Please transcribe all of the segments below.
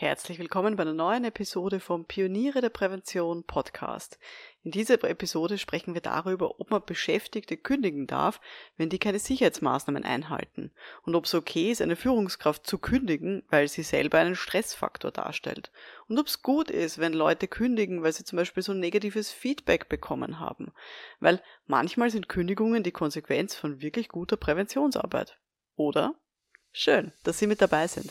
Herzlich willkommen bei einer neuen Episode vom Pioniere der Prävention Podcast. In dieser Episode sprechen wir darüber, ob man Beschäftigte kündigen darf, wenn die keine Sicherheitsmaßnahmen einhalten und ob es okay ist, eine Führungskraft zu kündigen, weil sie selber einen Stressfaktor darstellt und ob es gut ist, wenn Leute kündigen, weil sie zum Beispiel so negatives Feedback bekommen haben, weil manchmal sind Kündigungen die Konsequenz von wirklich guter Präventionsarbeit. Oder? Schön, dass Sie mit dabei sind.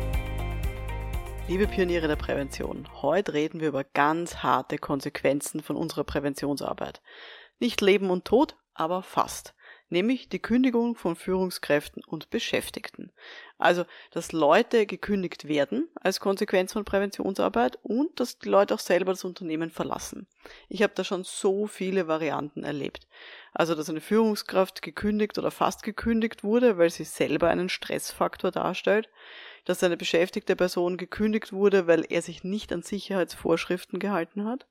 Liebe Pioniere der Prävention, heute reden wir über ganz harte Konsequenzen von unserer Präventionsarbeit. Nicht Leben und Tod, aber fast. Nämlich die Kündigung von Führungskräften und Beschäftigten. Also, dass Leute gekündigt werden als Konsequenz von Präventionsarbeit und dass die Leute auch selber das Unternehmen verlassen. Ich habe da schon so viele Varianten erlebt. Also, dass eine Führungskraft gekündigt oder fast gekündigt wurde, weil sie selber einen Stressfaktor darstellt dass eine beschäftigte Person gekündigt wurde, weil er sich nicht an Sicherheitsvorschriften gehalten hat,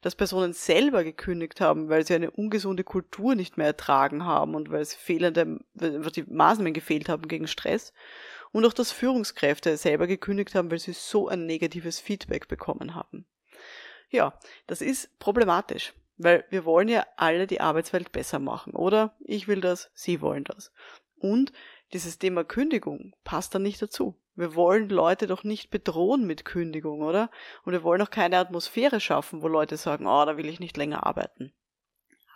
dass Personen selber gekündigt haben, weil sie eine ungesunde Kultur nicht mehr ertragen haben und weil es fehlende, weil die Maßnahmen gefehlt haben gegen Stress und auch, dass Führungskräfte selber gekündigt haben, weil sie so ein negatives Feedback bekommen haben. Ja, das ist problematisch, weil wir wollen ja alle die Arbeitswelt besser machen, oder? Ich will das, Sie wollen das. Und dieses Thema Kündigung passt dann nicht dazu. Wir wollen Leute doch nicht bedrohen mit Kündigung, oder? Und wir wollen auch keine Atmosphäre schaffen, wo Leute sagen, oh, da will ich nicht länger arbeiten.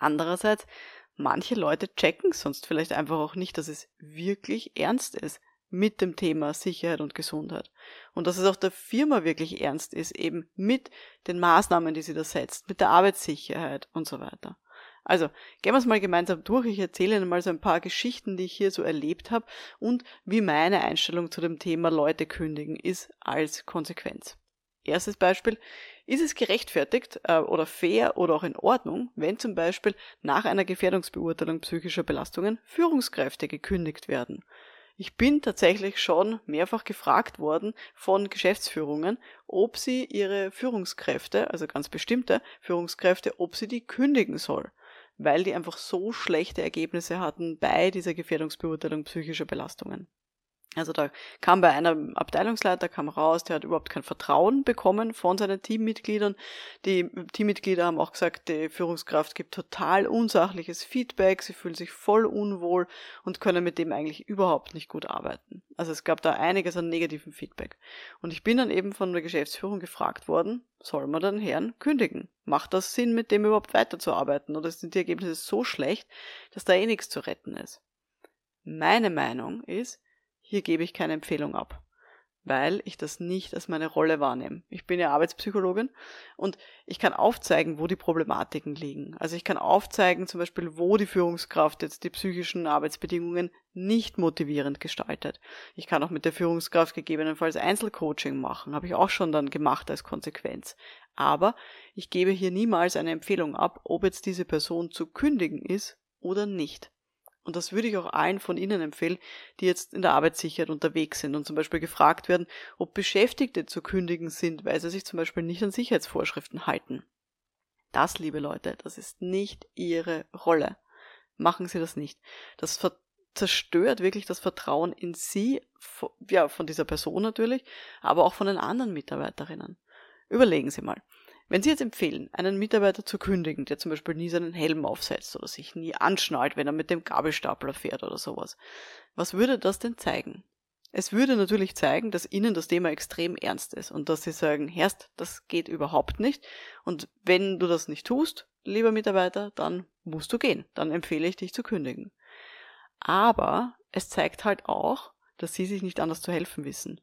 Andererseits, manche Leute checken sonst vielleicht einfach auch nicht, dass es wirklich ernst ist mit dem Thema Sicherheit und Gesundheit. Und dass es auch der Firma wirklich ernst ist, eben mit den Maßnahmen, die sie da setzt, mit der Arbeitssicherheit und so weiter. Also, gehen wir es mal gemeinsam durch. Ich erzähle Ihnen mal so ein paar Geschichten, die ich hier so erlebt habe und wie meine Einstellung zu dem Thema Leute kündigen ist als Konsequenz. Erstes Beispiel. Ist es gerechtfertigt äh, oder fair oder auch in Ordnung, wenn zum Beispiel nach einer Gefährdungsbeurteilung psychischer Belastungen Führungskräfte gekündigt werden? Ich bin tatsächlich schon mehrfach gefragt worden von Geschäftsführungen, ob sie ihre Führungskräfte, also ganz bestimmte Führungskräfte, ob sie die kündigen soll weil die einfach so schlechte Ergebnisse hatten bei dieser Gefährdungsbeurteilung psychischer Belastungen. Also da kam bei einem Abteilungsleiter, kam raus, der hat überhaupt kein Vertrauen bekommen von seinen Teammitgliedern. Die Teammitglieder haben auch gesagt, die Führungskraft gibt total unsachliches Feedback, sie fühlen sich voll unwohl und können mit dem eigentlich überhaupt nicht gut arbeiten. Also es gab da einiges an negativem Feedback. Und ich bin dann eben von der Geschäftsführung gefragt worden, soll man den Herrn kündigen? Macht das Sinn, mit dem überhaupt weiterzuarbeiten? Oder sind die Ergebnisse so schlecht, dass da eh nichts zu retten ist? Meine Meinung ist, hier gebe ich keine Empfehlung ab, weil ich das nicht als meine Rolle wahrnehme. Ich bin ja Arbeitspsychologin und ich kann aufzeigen, wo die Problematiken liegen. Also ich kann aufzeigen, zum Beispiel, wo die Führungskraft jetzt die psychischen Arbeitsbedingungen nicht motivierend gestaltet. Ich kann auch mit der Führungskraft gegebenenfalls Einzelcoaching machen, habe ich auch schon dann gemacht als Konsequenz. Aber ich gebe hier niemals eine Empfehlung ab, ob jetzt diese Person zu kündigen ist oder nicht. Und das würde ich auch allen von Ihnen empfehlen, die jetzt in der Arbeitssicherheit unterwegs sind und zum Beispiel gefragt werden, ob Beschäftigte zu kündigen sind, weil sie sich zum Beispiel nicht an Sicherheitsvorschriften halten. Das, liebe Leute, das ist nicht Ihre Rolle. Machen Sie das nicht. Das zerstört wirklich das Vertrauen in Sie, ja, von dieser Person natürlich, aber auch von den anderen Mitarbeiterinnen. Überlegen Sie mal. Wenn Sie jetzt empfehlen, einen Mitarbeiter zu kündigen, der zum Beispiel nie seinen Helm aufsetzt oder sich nie anschnallt, wenn er mit dem Gabelstapler fährt oder sowas, was würde das denn zeigen? Es würde natürlich zeigen, dass Ihnen das Thema extrem ernst ist und dass Sie sagen, Herst, das geht überhaupt nicht. Und wenn du das nicht tust, lieber Mitarbeiter, dann musst du gehen. Dann empfehle ich dich zu kündigen. Aber es zeigt halt auch, dass Sie sich nicht anders zu helfen wissen.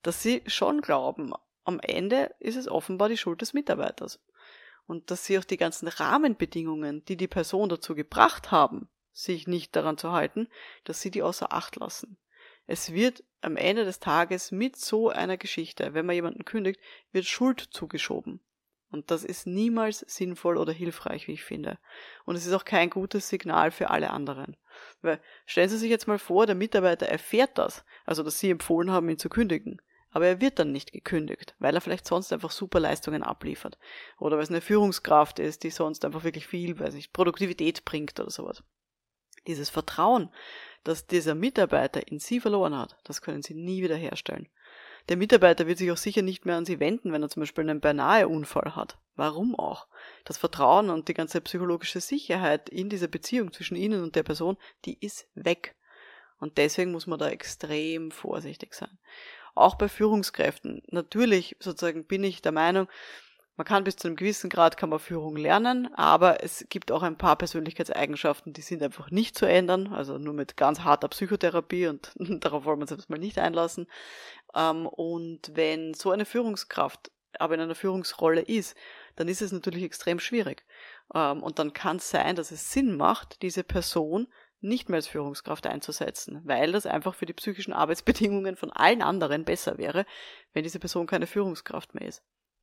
Dass Sie schon glauben, am Ende ist es offenbar die Schuld des Mitarbeiters. Und dass sie auch die ganzen Rahmenbedingungen, die die Person dazu gebracht haben, sich nicht daran zu halten, dass sie die außer Acht lassen. Es wird am Ende des Tages mit so einer Geschichte, wenn man jemanden kündigt, wird Schuld zugeschoben. Und das ist niemals sinnvoll oder hilfreich, wie ich finde. Und es ist auch kein gutes Signal für alle anderen. Weil stellen Sie sich jetzt mal vor, der Mitarbeiter erfährt das, also dass Sie empfohlen haben, ihn zu kündigen. Aber er wird dann nicht gekündigt, weil er vielleicht sonst einfach super Leistungen abliefert. Oder weil es eine Führungskraft ist, die sonst einfach wirklich viel, weiß nicht, Produktivität bringt oder sowas. Dieses Vertrauen, das dieser Mitarbeiter in Sie verloren hat, das können Sie nie wieder herstellen. Der Mitarbeiter wird sich auch sicher nicht mehr an Sie wenden, wenn er zum Beispiel einen beinahe Unfall hat. Warum auch? Das Vertrauen und die ganze psychologische Sicherheit in dieser Beziehung zwischen Ihnen und der Person, die ist weg. Und deswegen muss man da extrem vorsichtig sein. Auch bei Führungskräften. Natürlich sozusagen bin ich der Meinung, man kann bis zu einem gewissen Grad kann man Führung lernen, aber es gibt auch ein paar Persönlichkeitseigenschaften, die sind einfach nicht zu ändern, also nur mit ganz harter Psychotherapie und darauf wollen wir uns jetzt mal nicht einlassen. Ähm, und wenn so eine Führungskraft aber in einer Führungsrolle ist, dann ist es natürlich extrem schwierig. Ähm, und dann kann es sein, dass es Sinn macht, diese Person nicht mehr als Führungskraft einzusetzen, weil das einfach für die psychischen Arbeitsbedingungen von allen anderen besser wäre, wenn diese Person keine Führungskraft mehr ist.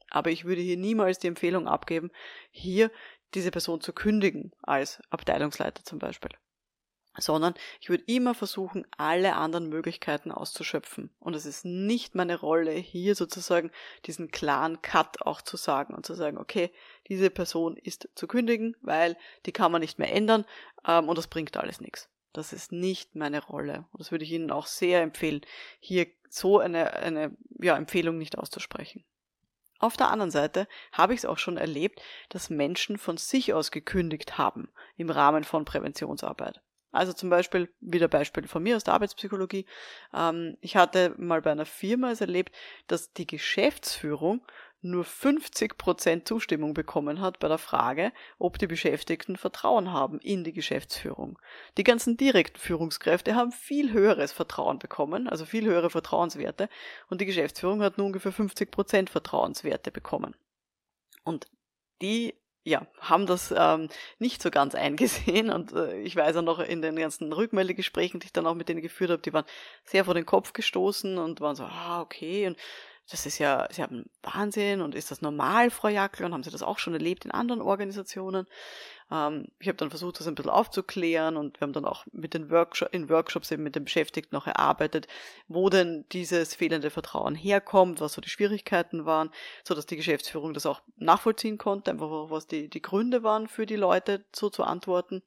Aber ich würde hier niemals die Empfehlung abgeben, hier diese Person zu kündigen als Abteilungsleiter zum Beispiel. Sondern ich würde immer versuchen, alle anderen Möglichkeiten auszuschöpfen. Und es ist nicht meine Rolle, hier sozusagen diesen klaren Cut auch zu sagen und zu sagen, okay, diese Person ist zu kündigen, weil die kann man nicht mehr ändern ähm, und das bringt alles nichts. Das ist nicht meine Rolle. Und das würde ich Ihnen auch sehr empfehlen, hier so eine, eine ja, Empfehlung nicht auszusprechen. Auf der anderen Seite habe ich es auch schon erlebt, dass Menschen von sich aus gekündigt haben im Rahmen von Präventionsarbeit. Also zum Beispiel, wieder Beispiel von mir aus der Arbeitspsychologie. Ähm, ich hatte mal bei einer Firma es erlebt, dass die Geschäftsführung nur 50 Prozent Zustimmung bekommen hat bei der Frage, ob die Beschäftigten Vertrauen haben in die Geschäftsführung. Die ganzen direkten Führungskräfte haben viel höheres Vertrauen bekommen, also viel höhere Vertrauenswerte, und die Geschäftsführung hat nur ungefähr 50 Prozent Vertrauenswerte bekommen. Und die ja, haben das ähm, nicht so ganz eingesehen und äh, ich weiß auch noch in den ganzen Rückmeldegesprächen, die ich dann auch mit denen geführt habe, die waren sehr vor den Kopf gestoßen und waren so, ah, okay, und das ist ja, Sie haben Wahnsinn und ist das normal, Frau Jackel? Und haben Sie das auch schon erlebt in anderen Organisationen? Ähm, ich habe dann versucht, das ein bisschen aufzuklären und wir haben dann auch mit den Workshops, in Workshops eben mit den Beschäftigten noch erarbeitet, wo denn dieses fehlende Vertrauen herkommt, was so die Schwierigkeiten waren, so dass die Geschäftsführung das auch nachvollziehen konnte, einfach was die, die Gründe waren für die Leute so zu antworten.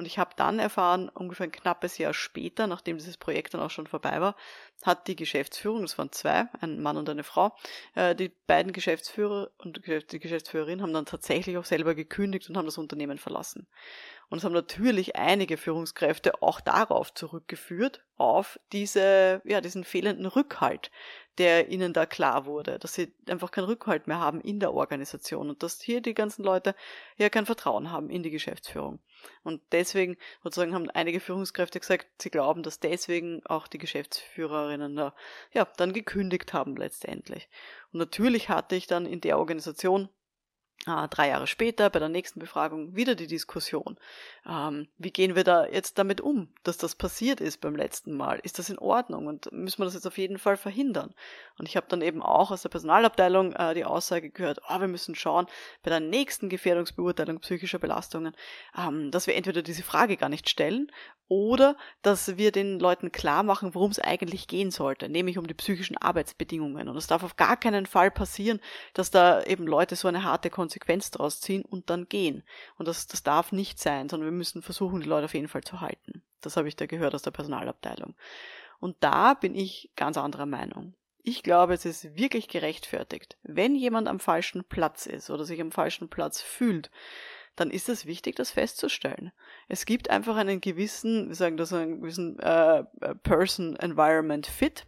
Und ich habe dann erfahren, ungefähr ein knappes Jahr später, nachdem dieses Projekt dann auch schon vorbei war, hat die Geschäftsführung, das waren zwei, ein Mann und eine Frau, äh, die beiden Geschäftsführer und die Geschäftsführerin haben dann tatsächlich auch selber gekündigt und haben das Unternehmen verlassen. Und es haben natürlich einige Führungskräfte auch darauf zurückgeführt, auf diese, ja, diesen fehlenden Rückhalt, der ihnen da klar wurde, dass sie einfach keinen Rückhalt mehr haben in der Organisation und dass hier die ganzen Leute ja kein Vertrauen haben in die Geschäftsführung. Und deswegen sozusagen haben einige Führungskräfte gesagt, sie glauben, dass deswegen auch die Geschäftsführerinnen da, ja, dann gekündigt haben letztendlich. Und natürlich hatte ich dann in der Organisation äh, drei Jahre später bei der nächsten Befragung wieder die Diskussion. Ähm, wie gehen wir da jetzt damit um, dass das passiert ist beim letzten Mal? Ist das in Ordnung und müssen wir das jetzt auf jeden Fall verhindern? Und ich habe dann eben auch aus der Personalabteilung äh, die Aussage gehört, oh, wir müssen schauen bei der nächsten Gefährdungsbeurteilung psychischer Belastungen, ähm, dass wir entweder diese Frage gar nicht stellen oder dass wir den Leuten klar machen, worum es eigentlich gehen sollte, nämlich um die psychischen Arbeitsbedingungen. Und es darf auf gar keinen Fall passieren, dass da eben Leute so eine harte Konsequenz draus ziehen und dann gehen. Und das, das darf nicht sein, sondern wir müssen versuchen, die Leute auf jeden Fall zu halten. Das habe ich da gehört aus der Personalabteilung. Und da bin ich ganz anderer Meinung. Ich glaube, es ist wirklich gerechtfertigt, wenn jemand am falschen Platz ist oder sich am falschen Platz fühlt, dann ist es wichtig, das festzustellen. Es gibt einfach einen gewissen, wir sagen das, einen gewissen äh, Person-Environment-Fit.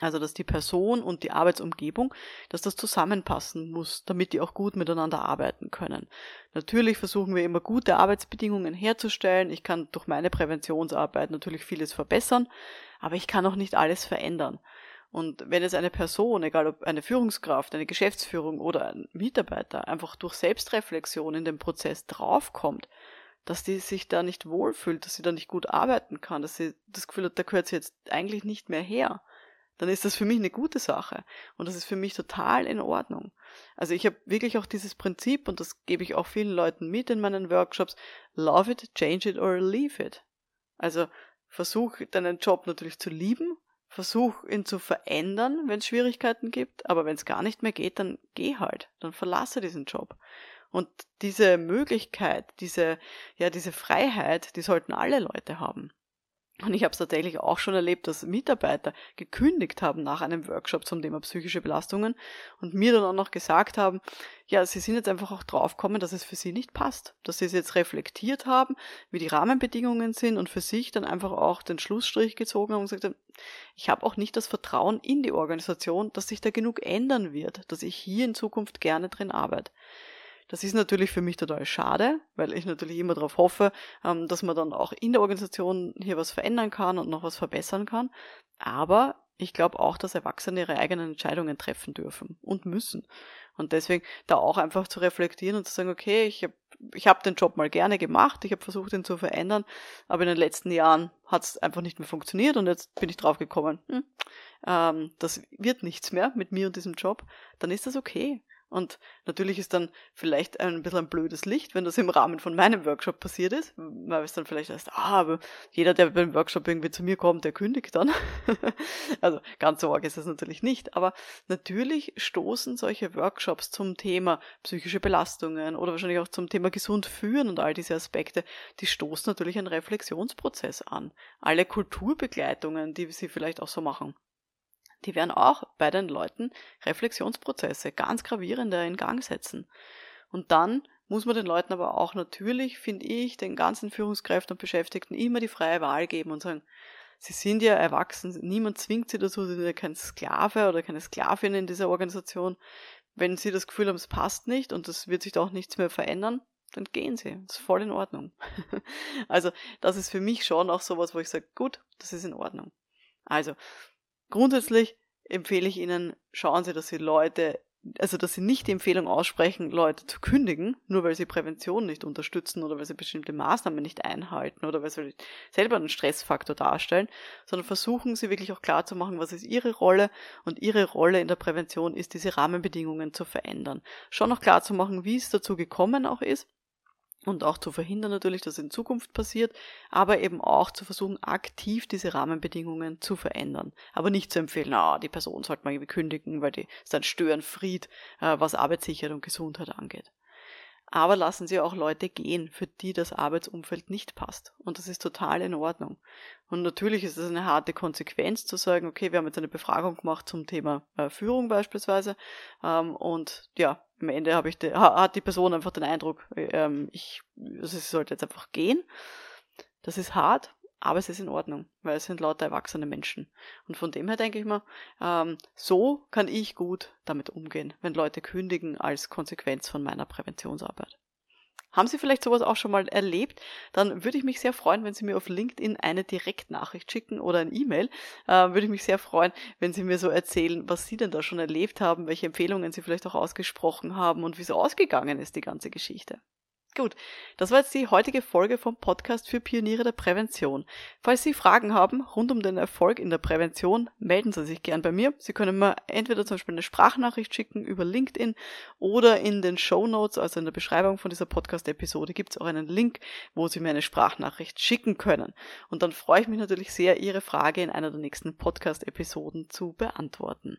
Also, dass die Person und die Arbeitsumgebung, dass das zusammenpassen muss, damit die auch gut miteinander arbeiten können. Natürlich versuchen wir immer gute Arbeitsbedingungen herzustellen. Ich kann durch meine Präventionsarbeit natürlich vieles verbessern, aber ich kann auch nicht alles verändern. Und wenn es eine Person, egal ob eine Führungskraft, eine Geschäftsführung oder ein Mitarbeiter, einfach durch Selbstreflexion in den Prozess draufkommt, dass die sich da nicht wohlfühlt, dass sie da nicht gut arbeiten kann, dass sie das Gefühl hat, da gehört sie jetzt eigentlich nicht mehr her, dann ist das für mich eine gute Sache. Und das ist für mich total in Ordnung. Also ich habe wirklich auch dieses Prinzip, und das gebe ich auch vielen Leuten mit in meinen Workshops, love it, change it or leave it. Also versuch deinen Job natürlich zu lieben, versuch ihn zu verändern, wenn es Schwierigkeiten gibt, aber wenn es gar nicht mehr geht, dann geh halt, dann verlasse diesen Job. Und diese Möglichkeit, diese, ja, diese Freiheit, die sollten alle Leute haben. Und ich habe es tatsächlich auch schon erlebt, dass Mitarbeiter gekündigt haben nach einem Workshop zum Thema psychische Belastungen und mir dann auch noch gesagt haben, ja, sie sind jetzt einfach auch draufgekommen, dass es für sie nicht passt, dass sie es jetzt reflektiert haben, wie die Rahmenbedingungen sind und für sich dann einfach auch den Schlussstrich gezogen haben und gesagt haben, ich habe auch nicht das Vertrauen in die Organisation, dass sich da genug ändern wird, dass ich hier in Zukunft gerne drin arbeite. Das ist natürlich für mich total schade, weil ich natürlich immer darauf hoffe, ähm, dass man dann auch in der Organisation hier was verändern kann und noch was verbessern kann. Aber ich glaube auch, dass Erwachsene ihre eigenen Entscheidungen treffen dürfen und müssen. Und deswegen da auch einfach zu reflektieren und zu sagen, okay, ich habe ich hab den Job mal gerne gemacht, ich habe versucht, ihn zu verändern, aber in den letzten Jahren hat es einfach nicht mehr funktioniert und jetzt bin ich drauf gekommen, hm, ähm, das wird nichts mehr mit mir und diesem Job, dann ist das okay. Und natürlich ist dann vielleicht ein bisschen ein blödes Licht, wenn das im Rahmen von meinem Workshop passiert ist, weil es dann vielleicht heißt, ah, aber jeder, der beim Workshop irgendwie zu mir kommt, der kündigt dann. also ganz so arg ist das natürlich nicht. Aber natürlich stoßen solche Workshops zum Thema psychische Belastungen oder wahrscheinlich auch zum Thema gesund führen und all diese Aspekte, die stoßen natürlich einen Reflexionsprozess an. Alle Kulturbegleitungen, die sie vielleicht auch so machen die werden auch bei den Leuten Reflexionsprozesse, ganz gravierende in Gang setzen. Und dann muss man den Leuten aber auch natürlich, finde ich, den ganzen Führungskräften und Beschäftigten immer die freie Wahl geben und sagen, sie sind ja erwachsen, niemand zwingt sie dazu, sie sind ja kein Sklave oder keine Sklavin in dieser Organisation. Wenn sie das Gefühl haben, es passt nicht und es wird sich da nichts mehr verändern, dann gehen sie. Das ist voll in Ordnung. also, das ist für mich schon auch sowas, wo ich sage, gut, das ist in Ordnung. Also, Grundsätzlich empfehle ich Ihnen, schauen Sie, dass Sie Leute, also dass Sie nicht die Empfehlung aussprechen, Leute zu kündigen, nur weil sie Prävention nicht unterstützen oder weil sie bestimmte Maßnahmen nicht einhalten oder weil sie selber einen Stressfaktor darstellen, sondern versuchen Sie wirklich auch klar zu machen, was ist Ihre Rolle und Ihre Rolle in der Prävention ist, diese Rahmenbedingungen zu verändern. Schon noch klar zu machen, wie es dazu gekommen auch ist und auch zu verhindern natürlich, dass in Zukunft passiert, aber eben auch zu versuchen, aktiv diese Rahmenbedingungen zu verändern. Aber nicht zu empfehlen, ah, die Person sollte man irgendwie kündigen, weil die ist ein Störenfried, äh, was Arbeitssicherheit und Gesundheit angeht. Aber lassen Sie auch Leute gehen, für die das Arbeitsumfeld nicht passt. Und das ist total in Ordnung. Und natürlich ist es eine harte Konsequenz zu sagen, okay, wir haben jetzt eine Befragung gemacht zum Thema äh, Führung beispielsweise. Ähm, und ja, am Ende habe ich de, hat die Person einfach den Eindruck, ähm, ich, also sie sollte jetzt einfach gehen. Das ist hart, aber es ist in Ordnung, weil es sind lauter erwachsene Menschen. Und von dem her denke ich mal, ähm, so kann ich gut damit umgehen, wenn Leute kündigen als Konsequenz von meiner Präventionsarbeit. Haben Sie vielleicht sowas auch schon mal erlebt? Dann würde ich mich sehr freuen, wenn Sie mir auf LinkedIn eine Direktnachricht schicken oder ein E-Mail. Äh, würde ich mich sehr freuen, wenn Sie mir so erzählen, was Sie denn da schon erlebt haben, welche Empfehlungen Sie vielleicht auch ausgesprochen haben und wie so ausgegangen ist, die ganze Geschichte. Gut, das war jetzt die heutige Folge vom Podcast für Pioniere der Prävention. Falls Sie Fragen haben rund um den Erfolg in der Prävention, melden Sie sich gern bei mir. Sie können mir entweder zum Beispiel eine Sprachnachricht schicken über LinkedIn oder in den Show Notes, also in der Beschreibung von dieser Podcast-Episode, gibt es auch einen Link, wo Sie mir eine Sprachnachricht schicken können. Und dann freue ich mich natürlich sehr, Ihre Frage in einer der nächsten Podcast-Episoden zu beantworten.